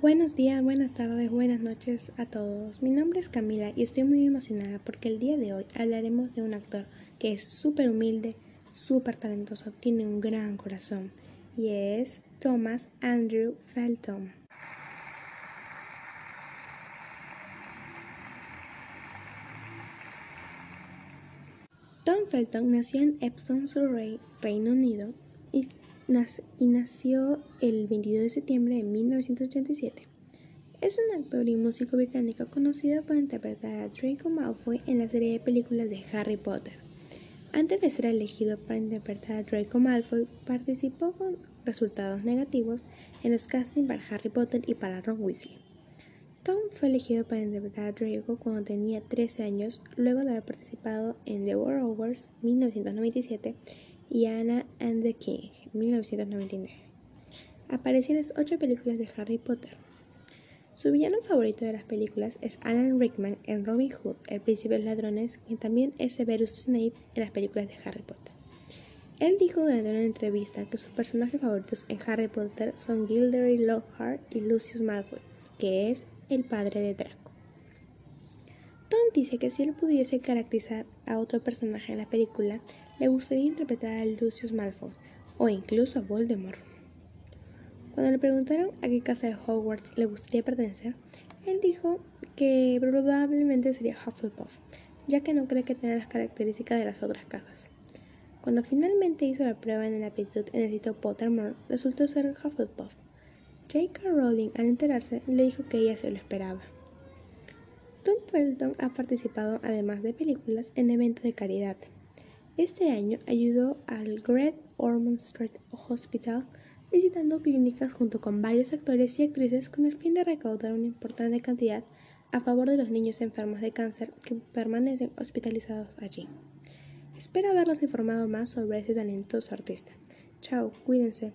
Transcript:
Buenos días, buenas tardes, buenas noches a todos. Mi nombre es Camila y estoy muy emocionada porque el día de hoy hablaremos de un actor que es súper humilde, súper talentoso, tiene un gran corazón y es Thomas Andrew Felton. Tom Felton nació en Epsom, Surrey, Reino Unido y nació el 22 de septiembre de 1987. Es un actor y músico británico conocido por interpretar a Draco Malfoy en la serie de películas de Harry Potter. Antes de ser elegido para interpretar a Draco Malfoy, participó con resultados negativos en los castings para Harry Potter y para Ron Weasley. Tom fue elegido para interpretar a Draco cuando tenía 13 años, luego de haber participado en The War Overs 1997 y Anna and the King, 1999. Apareció en las ocho películas de Harry Potter. Su villano favorito de las películas es Alan Rickman en Robin Hood, el príncipe de los ladrones, quien también es Severus Snape en las películas de Harry Potter. Él dijo durante una entrevista que sus personajes favoritos en Harry Potter son Gilderoy Lockhart y Lucius Malfoy, que es el padre de Draco. Tom dice que si él pudiese caracterizar a otro personaje en la película, le gustaría interpretar a Lucius Malfoy o incluso a Voldemort. Cuando le preguntaron a qué casa de Hogwarts le gustaría pertenecer, él dijo que probablemente sería Hufflepuff, ya que no cree que tenga las características de las otras casas. Cuando finalmente hizo la prueba en la aptitud en el sitio Pottermore, resultó ser Hufflepuff. J.K. Rowling, al enterarse, le dijo que ella se lo esperaba. Tom Felton ha participado, además de películas, en eventos de caridad, este año ayudó al Great Ormond Street Hospital visitando clínicas junto con varios actores y actrices con el fin de recaudar una importante cantidad a favor de los niños enfermos de cáncer que permanecen hospitalizados allí. Espero haberlos informado más sobre ese talentoso artista. Chao, cuídense.